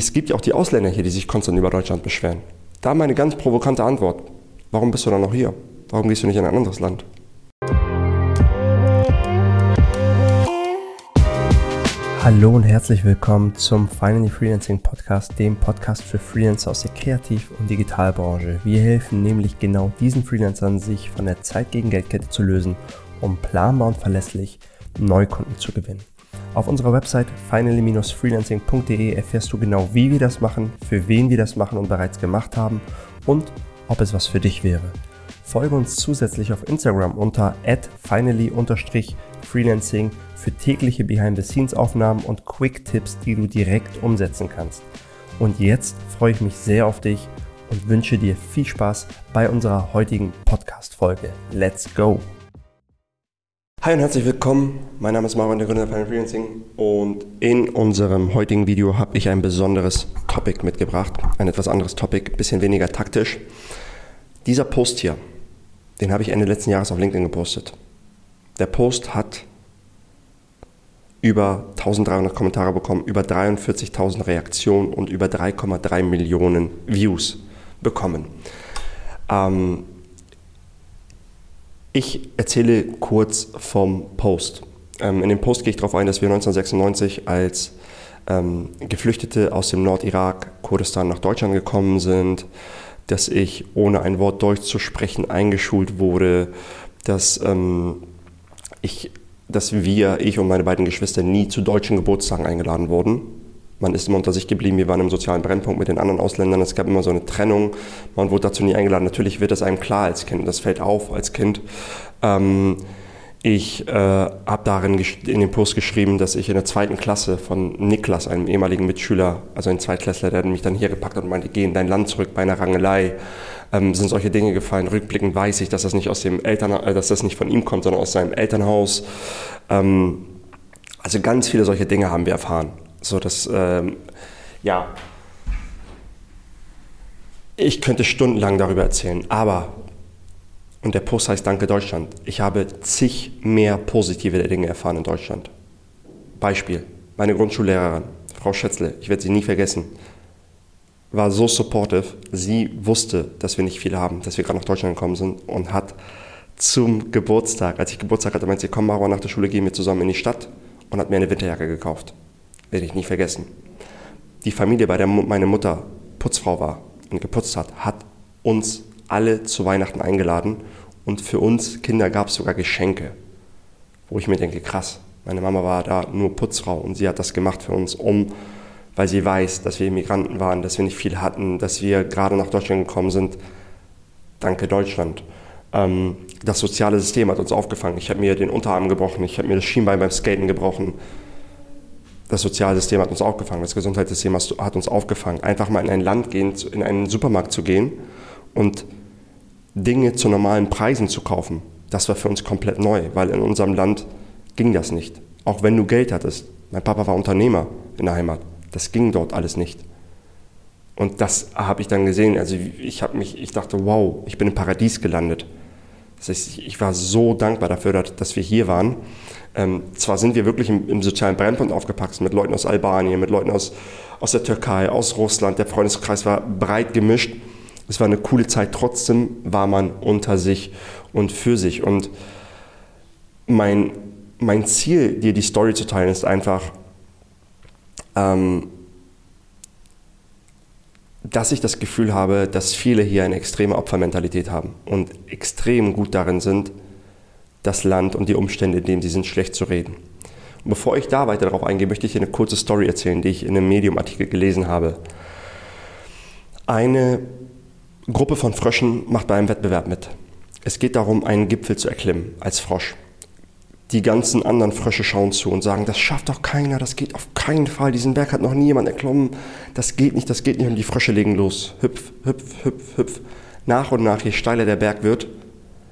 Es gibt ja auch die Ausländer hier, die sich konstant über Deutschland beschweren. Da meine ganz provokante Antwort. Warum bist du dann noch hier? Warum gehst du nicht in ein anderes Land? Hallo und herzlich willkommen zum Finally Freelancing Podcast, dem Podcast für Freelancer aus der Kreativ- und Digitalbranche. Wir helfen nämlich genau diesen Freelancern, sich von der Zeit gegen Geldkette zu lösen, um planbar und verlässlich Neukunden zu gewinnen. Auf unserer Website finally-freelancing.de erfährst du genau, wie wir das machen, für wen wir das machen und bereits gemacht haben und ob es was für dich wäre. Folge uns zusätzlich auf Instagram unter finally-freelancing für tägliche Behind-the-Scenes-Aufnahmen und Quick-Tipps, die du direkt umsetzen kannst. Und jetzt freue ich mich sehr auf dich und wünsche dir viel Spaß bei unserer heutigen Podcast-Folge. Let's go! Hi und herzlich willkommen. Mein Name ist Marvin, der Gründer von Freelancing und in unserem heutigen Video habe ich ein besonderes Topic mitgebracht. Ein etwas anderes Topic, bisschen weniger taktisch. Dieser Post hier, den habe ich Ende letzten Jahres auf LinkedIn gepostet. Der Post hat über 1300 Kommentare bekommen, über 43.000 Reaktionen und über 3,3 Millionen Views bekommen. Ähm, ich erzähle kurz vom Post. Ähm, in dem Post gehe ich darauf ein, dass wir 1996 als ähm, Geflüchtete aus dem Nordirak, Kurdistan nach Deutschland gekommen sind, dass ich ohne ein Wort Deutsch zu sprechen eingeschult wurde, dass ähm, ich, dass wir, ich und meine beiden Geschwister nie zu deutschen Geburtstagen eingeladen wurden man ist immer unter sich geblieben. Wir waren im sozialen Brennpunkt mit den anderen Ausländern. Es gab immer so eine Trennung. Man wurde dazu nie eingeladen. Natürlich wird das einem klar als Kind. Das fällt auf als Kind. Ähm, ich äh, habe darin in dem Post geschrieben, dass ich in der zweiten Klasse von Niklas, einem ehemaligen Mitschüler, also ein Zweitklässler, der mich dann hier gepackt hat und meinte, geh in dein Land zurück bei einer Rangelei, ähm, sind solche Dinge gefallen. Rückblickend weiß ich, dass das nicht aus dem Eltern, äh, dass das nicht von ihm kommt, sondern aus seinem Elternhaus. Ähm, also ganz viele solche Dinge haben wir erfahren. So, dass, ähm, ja, ich könnte stundenlang darüber erzählen, aber, und der Post heißt Danke Deutschland, ich habe zig mehr positive Dinge erfahren in Deutschland. Beispiel, meine Grundschullehrerin, Frau Schätzle, ich werde sie nie vergessen, war so supportive. Sie wusste, dass wir nicht viel haben, dass wir gerade nach Deutschland gekommen sind und hat zum Geburtstag, als ich Geburtstag hatte, meinte sie, komm Mara, nach der Schule gehen wir zusammen in die Stadt und hat mir eine Winterjacke gekauft werde ich nie vergessen. Die Familie, bei der meine Mutter Putzfrau war und geputzt hat, hat uns alle zu Weihnachten eingeladen und für uns Kinder gab es sogar Geschenke, wo ich mir denke, krass, meine Mama war da nur Putzfrau und sie hat das gemacht für uns, um, weil sie weiß, dass wir Immigranten waren, dass wir nicht viel hatten, dass wir gerade nach Deutschland gekommen sind. Danke Deutschland. Ähm, das soziale System hat uns aufgefangen. Ich habe mir den Unterarm gebrochen, ich habe mir das Schienbein beim Skaten gebrochen das Sozialsystem hat uns aufgefangen, das Gesundheitssystem hat uns aufgefangen. Einfach mal in ein Land gehen, in einen Supermarkt zu gehen und Dinge zu normalen Preisen zu kaufen, das war für uns komplett neu, weil in unserem Land ging das nicht. Auch wenn du Geld hattest. Mein Papa war Unternehmer in der Heimat. Das ging dort alles nicht. Und das habe ich dann gesehen. Also ich mich, ich dachte, wow, ich bin im Paradies gelandet. Das heißt, ich war so dankbar dafür, dass wir hier waren. Ähm, zwar sind wir wirklich im, im, sozialen Brennpunkt aufgepackt mit Leuten aus Albanien, mit Leuten aus, aus der Türkei, aus Russland. Der Freundeskreis war breit gemischt. Es war eine coole Zeit. Trotzdem war man unter sich und für sich. Und mein, mein Ziel, dir die Story zu teilen, ist einfach, ähm, dass ich das Gefühl habe, dass viele hier eine extreme Opfermentalität haben und extrem gut darin sind, das Land und die Umstände, in denen sie sind, schlecht zu reden. Und bevor ich da weiter darauf eingehe, möchte ich eine kurze Story erzählen, die ich in einem Medium-Artikel gelesen habe. Eine Gruppe von Fröschen macht bei einem Wettbewerb mit. Es geht darum, einen Gipfel zu erklimmen als Frosch. Die ganzen anderen Frösche schauen zu und sagen, das schafft doch keiner, das geht auf keinen Fall, diesen Berg hat noch nie jemand erklommen, das geht nicht, das geht nicht. Und die Frösche legen los. Hüpf, hüpf, hüpf, hüpf. Nach und nach, je steiler der Berg wird,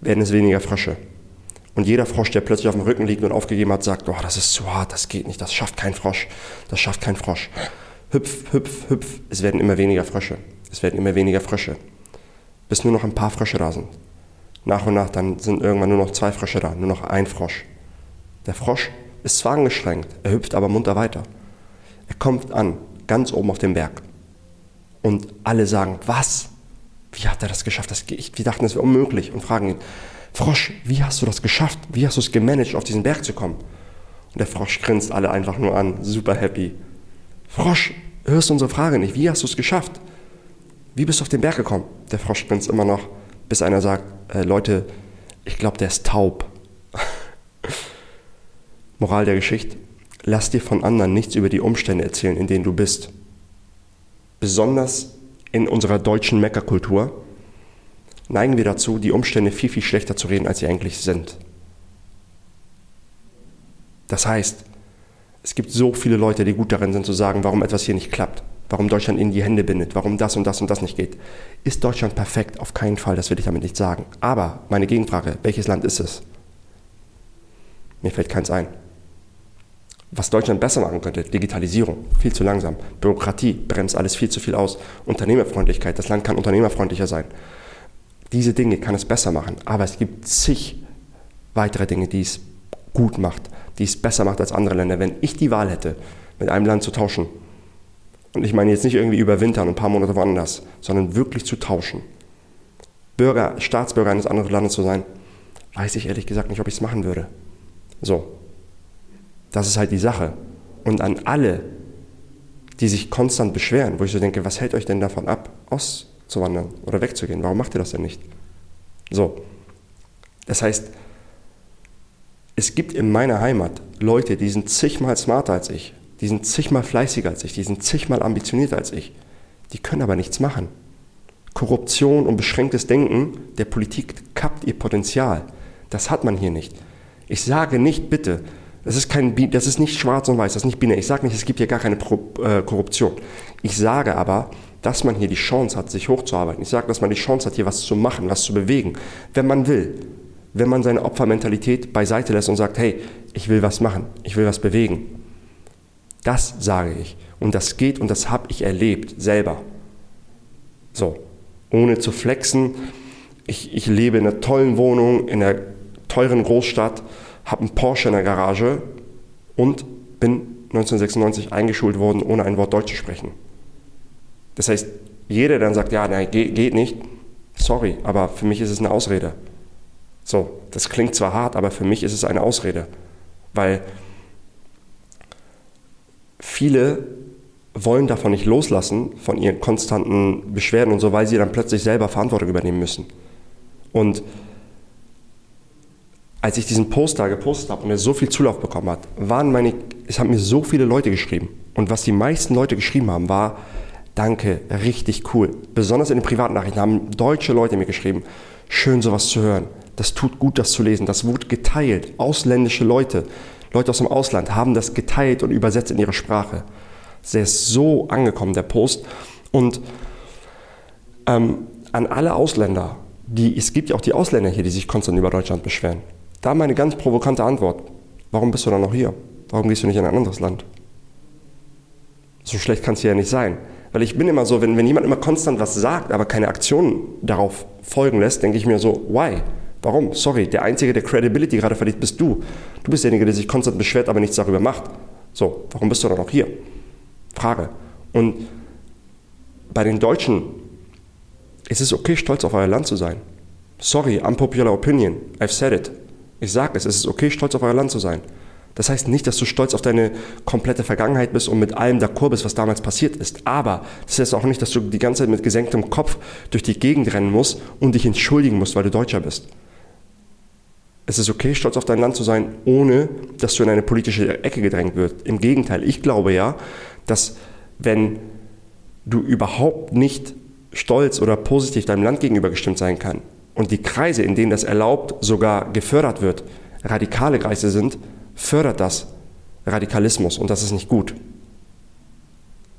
werden es weniger Frösche. Und jeder Frosch, der plötzlich auf dem Rücken liegt und aufgegeben hat, sagt, oh, das ist zu hart, das geht nicht, das schafft kein Frosch, das schafft kein Frosch. Hüpf, hüpf, hüpf. Es werden immer weniger Frösche. Es werden immer weniger Frösche. Bis nur noch ein paar Frösche da sind. Nach und nach dann sind irgendwann nur noch zwei Frösche da, nur noch ein Frosch. Der Frosch ist zwar angeschränkt, er hüpft aber munter weiter. Er kommt an, ganz oben auf dem Berg. Und alle sagen, was? Wie hat er das geschafft? Das, wir dachten, das wäre unmöglich und fragen ihn, Frosch, wie hast du das geschafft? Wie hast du es gemanagt, auf diesen Berg zu kommen? Und der Frosch grinst alle einfach nur an, super happy. Frosch, hörst du unsere Frage nicht? Wie hast du es geschafft? Wie bist du auf den Berg gekommen? Der Frosch grinst immer noch, bis einer sagt, äh, Leute, ich glaube, der ist taub. Moral der Geschichte, lass dir von anderen nichts über die Umstände erzählen, in denen du bist. Besonders in unserer deutschen Meckerkultur neigen wir dazu, die Umstände viel, viel schlechter zu reden, als sie eigentlich sind. Das heißt, es gibt so viele Leute, die gut darin sind zu sagen, warum etwas hier nicht klappt, warum Deutschland ihnen die Hände bindet, warum das und das und das nicht geht. Ist Deutschland perfekt? Auf keinen Fall, das will ich damit nicht sagen. Aber meine Gegenfrage, welches Land ist es? Mir fällt keins ein. Was Deutschland besser machen könnte, Digitalisierung, viel zu langsam. Bürokratie bremst alles viel zu viel aus. Unternehmerfreundlichkeit, das Land kann unternehmerfreundlicher sein. Diese Dinge kann es besser machen, aber es gibt zig weitere Dinge, die es gut macht, die es besser macht als andere Länder. Wenn ich die Wahl hätte, mit einem Land zu tauschen, und ich meine jetzt nicht irgendwie überwintern und ein paar Monate woanders, sondern wirklich zu tauschen, Bürger, Staatsbürger eines anderen Landes zu sein, weiß ich ehrlich gesagt nicht, ob ich es machen würde. So, das ist halt die Sache. Und an alle, die sich konstant beschweren, wo ich so denke, was hält euch denn davon ab, auszuwandern oder wegzugehen? Warum macht ihr das denn nicht? So. Das heißt, es gibt in meiner Heimat Leute, die sind zigmal smarter als ich, die sind zigmal fleißiger als ich, die sind zigmal ambitionierter als ich. Die können aber nichts machen. Korruption und beschränktes Denken der Politik kappt ihr Potenzial. Das hat man hier nicht. Ich sage nicht bitte, das ist, kein, das ist nicht schwarz und weiß, das ist nicht binär. Ich sage nicht, es gibt hier gar keine äh, Korruption. Ich sage aber, dass man hier die Chance hat, sich hochzuarbeiten. Ich sage, dass man die Chance hat, hier was zu machen, was zu bewegen, wenn man will. Wenn man seine Opfermentalität beiseite lässt und sagt, hey, ich will was machen, ich will was bewegen. Das sage ich. Und das geht und das habe ich erlebt, selber. So, ohne zu flexen. Ich, ich lebe in einer tollen Wohnung, in einer teuren Großstadt habe einen Porsche in der Garage und bin 1996 eingeschult worden, ohne ein Wort Deutsch zu sprechen. Das heißt, jeder, der dann sagt, ja, nein, geht nicht, sorry, aber für mich ist es eine Ausrede. So, das klingt zwar hart, aber für mich ist es eine Ausrede, weil viele wollen davon nicht loslassen, von ihren konstanten Beschwerden und so, weil sie dann plötzlich selber Verantwortung übernehmen müssen. Und als ich diesen Post da gepostet habe und er so viel Zulauf bekommen hat, waren meine, es haben mir so viele Leute geschrieben. Und was die meisten Leute geschrieben haben, war, danke, richtig cool. Besonders in den privaten Nachrichten haben deutsche Leute mir geschrieben, schön sowas zu hören. Das tut gut, das zu lesen. Das wurde geteilt. Ausländische Leute, Leute aus dem Ausland haben das geteilt und übersetzt in ihre Sprache. Der ist so angekommen, der Post. Und ähm, an alle Ausländer, die, es gibt ja auch die Ausländer hier, die sich konstant über Deutschland beschweren. Da meine ganz provokante Antwort. Warum bist du dann noch hier? Warum gehst du nicht in ein anderes Land? So schlecht kann es ja nicht sein. Weil ich bin immer so, wenn, wenn jemand immer konstant was sagt, aber keine Aktionen darauf folgen lässt, denke ich mir so, why? Warum? Sorry, der Einzige, der Credibility gerade verliert, bist du. Du bist derjenige, der sich konstant beschwert, aber nichts darüber macht. So, warum bist du dann noch hier? Frage. Und bei den Deutschen ist es okay, stolz auf euer Land zu sein. Sorry, unpopular opinion. I've said it. Ich sage es, es ist okay, stolz auf euer Land zu sein. Das heißt nicht, dass du stolz auf deine komplette Vergangenheit bist und mit allem d'accord bist, was damals passiert ist. Aber das heißt auch nicht, dass du die ganze Zeit mit gesenktem Kopf durch die Gegend rennen musst und dich entschuldigen musst, weil du Deutscher bist. Es ist okay, stolz auf dein Land zu sein, ohne dass du in eine politische Ecke gedrängt wirst. Im Gegenteil, ich glaube ja, dass wenn du überhaupt nicht stolz oder positiv deinem Land gegenüber gestimmt sein kann, und die Kreise, in denen das erlaubt, sogar gefördert wird, radikale Kreise sind, fördert das Radikalismus und das ist nicht gut.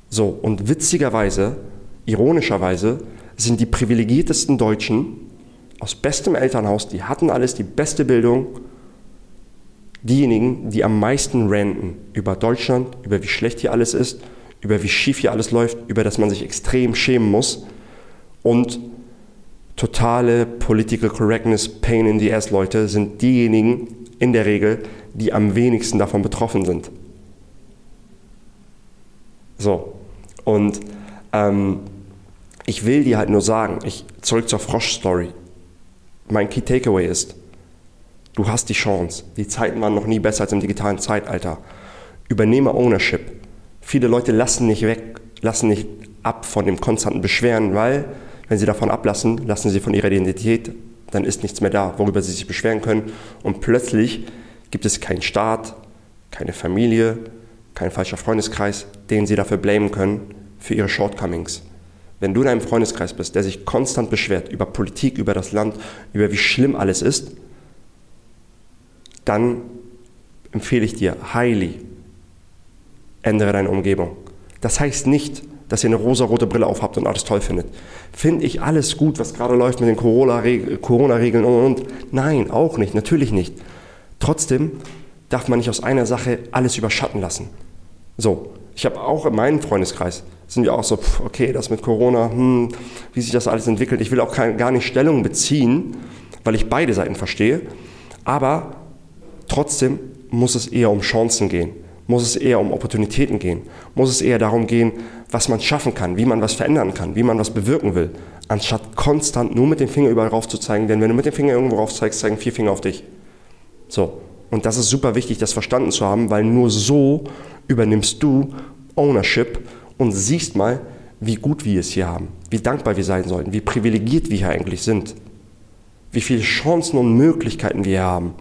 So, und witzigerweise, ironischerweise, sind die privilegiertesten Deutschen aus bestem Elternhaus, die hatten alles, die beste Bildung, diejenigen, die am meisten ranten über Deutschland, über wie schlecht hier alles ist, über wie schief hier alles läuft, über das man sich extrem schämen muss und totale Political Correctness, Pain in the Ass Leute sind diejenigen in der Regel, die am wenigsten davon betroffen sind. So, Und ähm, ich will dir halt nur sagen, ich, zurück zur Frosch-Story. Mein Key Takeaway ist, du hast die Chance. Die Zeiten waren noch nie besser als im digitalen Zeitalter. Übernehme Ownership. Viele Leute lassen nicht weg, lassen nicht ab von dem konstanten Beschweren, weil, wenn sie davon ablassen, lassen sie von ihrer Identität, dann ist nichts mehr da, worüber sie sich beschweren können. Und plötzlich gibt es keinen Staat, keine Familie, kein falscher Freundeskreis, den sie dafür blamen können für ihre Shortcomings. Wenn du in einem Freundeskreis bist, der sich konstant beschwert über Politik, über das Land, über wie schlimm alles ist, dann empfehle ich dir, highly, ändere deine Umgebung. Das heißt nicht, dass ihr eine rosa-rote Brille aufhabt und alles toll findet. Finde ich alles gut, was gerade läuft mit den Corona-Regeln und, und? Nein, auch nicht, natürlich nicht. Trotzdem darf man nicht aus einer Sache alles überschatten lassen. So, ich habe auch in meinem Freundeskreis, sind wir auch so, okay, das mit Corona, hm, wie sich das alles entwickelt. Ich will auch kein, gar nicht Stellung beziehen, weil ich beide Seiten verstehe. Aber trotzdem muss es eher um Chancen gehen, muss es eher um Opportunitäten gehen, muss es eher darum gehen, was man schaffen kann, wie man was verändern kann, wie man was bewirken will, anstatt konstant nur mit dem Finger überall rauf zu zeigen. Denn wenn du mit dem Finger irgendwo rauf zeigst, zeigen vier Finger auf dich. So, und das ist super wichtig, das verstanden zu haben, weil nur so übernimmst du Ownership und siehst mal, wie gut wir es hier haben, wie dankbar wir sein sollten, wie privilegiert wir hier eigentlich sind, wie viele Chancen und Möglichkeiten wir hier haben,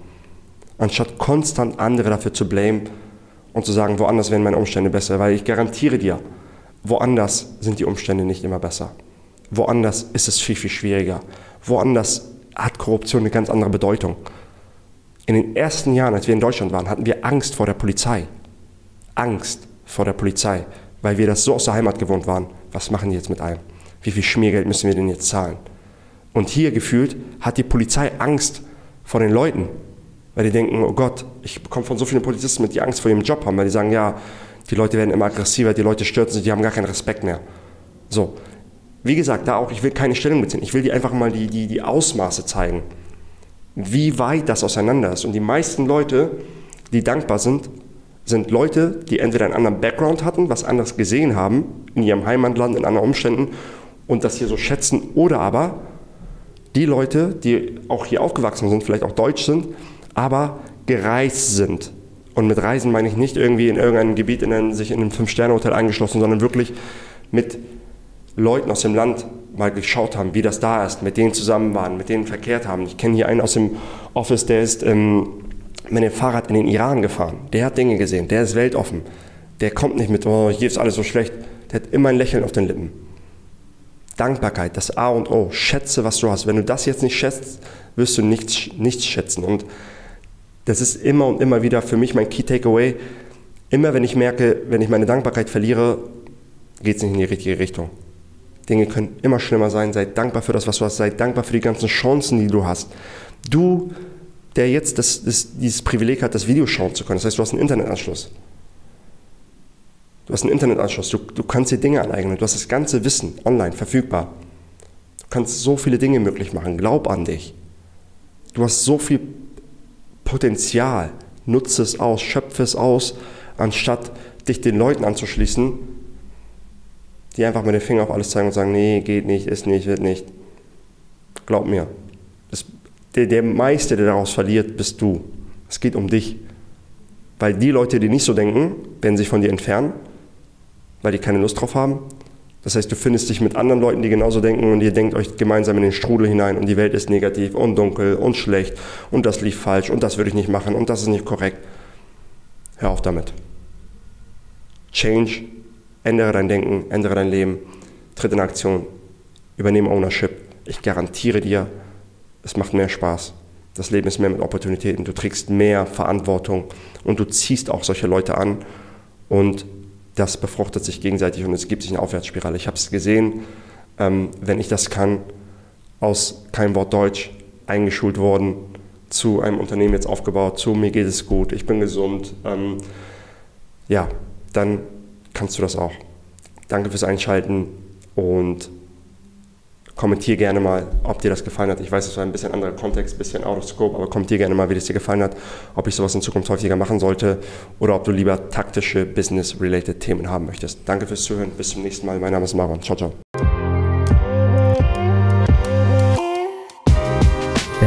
anstatt konstant andere dafür zu blamen und zu sagen, woanders wären meine Umstände besser, weil ich garantiere dir, woanders sind die Umstände nicht immer besser. Woanders ist es viel, viel schwieriger. Woanders hat Korruption eine ganz andere Bedeutung. In den ersten Jahren, als wir in Deutschland waren, hatten wir Angst vor der Polizei. Angst vor der Polizei, weil wir das so aus der Heimat gewohnt waren. Was machen die jetzt mit einem? Wie viel Schmiergeld müssen wir denn jetzt zahlen? Und hier gefühlt hat die Polizei Angst vor den Leuten, weil die denken, oh Gott, ich bekomme von so vielen Polizisten mit, die Angst vor ihrem Job haben, weil die sagen, ja, die Leute werden immer aggressiver, die Leute stürzen sich, die haben gar keinen Respekt mehr. So, wie gesagt, da auch, ich will keine Stellung beziehen, ich will dir einfach mal die, die, die Ausmaße zeigen wie weit das auseinander ist. Und die meisten Leute, die dankbar sind, sind Leute, die entweder einen anderen Background hatten, was anderes gesehen haben, in ihrem Heimatland, in anderen Umständen und das hier so schätzen, oder aber die Leute, die auch hier aufgewachsen sind, vielleicht auch deutsch sind, aber gereist sind. Und mit Reisen meine ich nicht irgendwie in irgendeinem Gebiet in einem, sich in einem Fünf-Sterne-Hotel eingeschlossen, sondern wirklich mit Leuten aus dem Land mal geschaut haben, wie das da ist, mit denen zusammen waren, mit denen verkehrt haben. Ich kenne hier einen aus dem Office, der ist ähm, mit dem Fahrrad in den Iran gefahren. Der hat Dinge gesehen, der ist weltoffen. Der kommt nicht mit, oh, hier ist alles so schlecht. Der hat immer ein Lächeln auf den Lippen. Dankbarkeit, das A und O. Schätze, was du hast. Wenn du das jetzt nicht schätzt, wirst du nichts, nichts schätzen. Und das ist immer und immer wieder für mich mein Key Takeaway. Immer wenn ich merke, wenn ich meine Dankbarkeit verliere, geht es nicht in die richtige Richtung. Dinge können immer schlimmer sein. Sei dankbar für das, was du hast. Sei dankbar für die ganzen Chancen, die du hast. Du, der jetzt das, das, dieses Privileg hat, das Video schauen zu können. Das heißt, du hast einen Internetanschluss. Du hast einen Internetanschluss. Du, du kannst dir Dinge aneignen. Du hast das ganze Wissen online verfügbar. Du kannst so viele Dinge möglich machen. Glaub an dich. Du hast so viel Potenzial. Nutze es aus, schöpfe es aus, anstatt dich den Leuten anzuschließen, die einfach mit dem Finger auf alles zeigen und sagen, nee, geht nicht, ist nicht, wird nicht. Glaub mir, das, der, der meiste, der daraus verliert, bist du. Es geht um dich. Weil die Leute, die nicht so denken, werden sich von dir entfernen, weil die keine Lust drauf haben. Das heißt, du findest dich mit anderen Leuten, die genauso denken und ihr denkt euch gemeinsam in den Strudel hinein und die Welt ist negativ und dunkel und schlecht und das lief falsch und das würde ich nicht machen und das ist nicht korrekt. Hör auf damit. Change Ändere dein Denken, ändere dein Leben, tritt in Aktion, übernehme Ownership. Ich garantiere dir, es macht mehr Spaß. Das Leben ist mehr mit Opportunitäten. Du trägst mehr Verantwortung und du ziehst auch solche Leute an und das befruchtet sich gegenseitig und es gibt sich eine Aufwärtsspirale. Ich habe es gesehen, ähm, wenn ich das kann, aus kein Wort Deutsch eingeschult worden, zu einem Unternehmen jetzt aufgebaut, zu mir geht es gut, ich bin gesund. Ähm, ja, dann kannst du das auch. Danke fürs Einschalten und Kommentier gerne mal, ob dir das gefallen hat. Ich weiß, es war ein bisschen anderer Kontext, ein bisschen out of scope, aber kommentier gerne mal, wie es dir gefallen hat, ob ich sowas in Zukunft häufiger machen sollte oder ob du lieber taktische, business-related Themen haben möchtest. Danke fürs Zuhören. Bis zum nächsten Mal. Mein Name ist Maron. Ciao, ciao.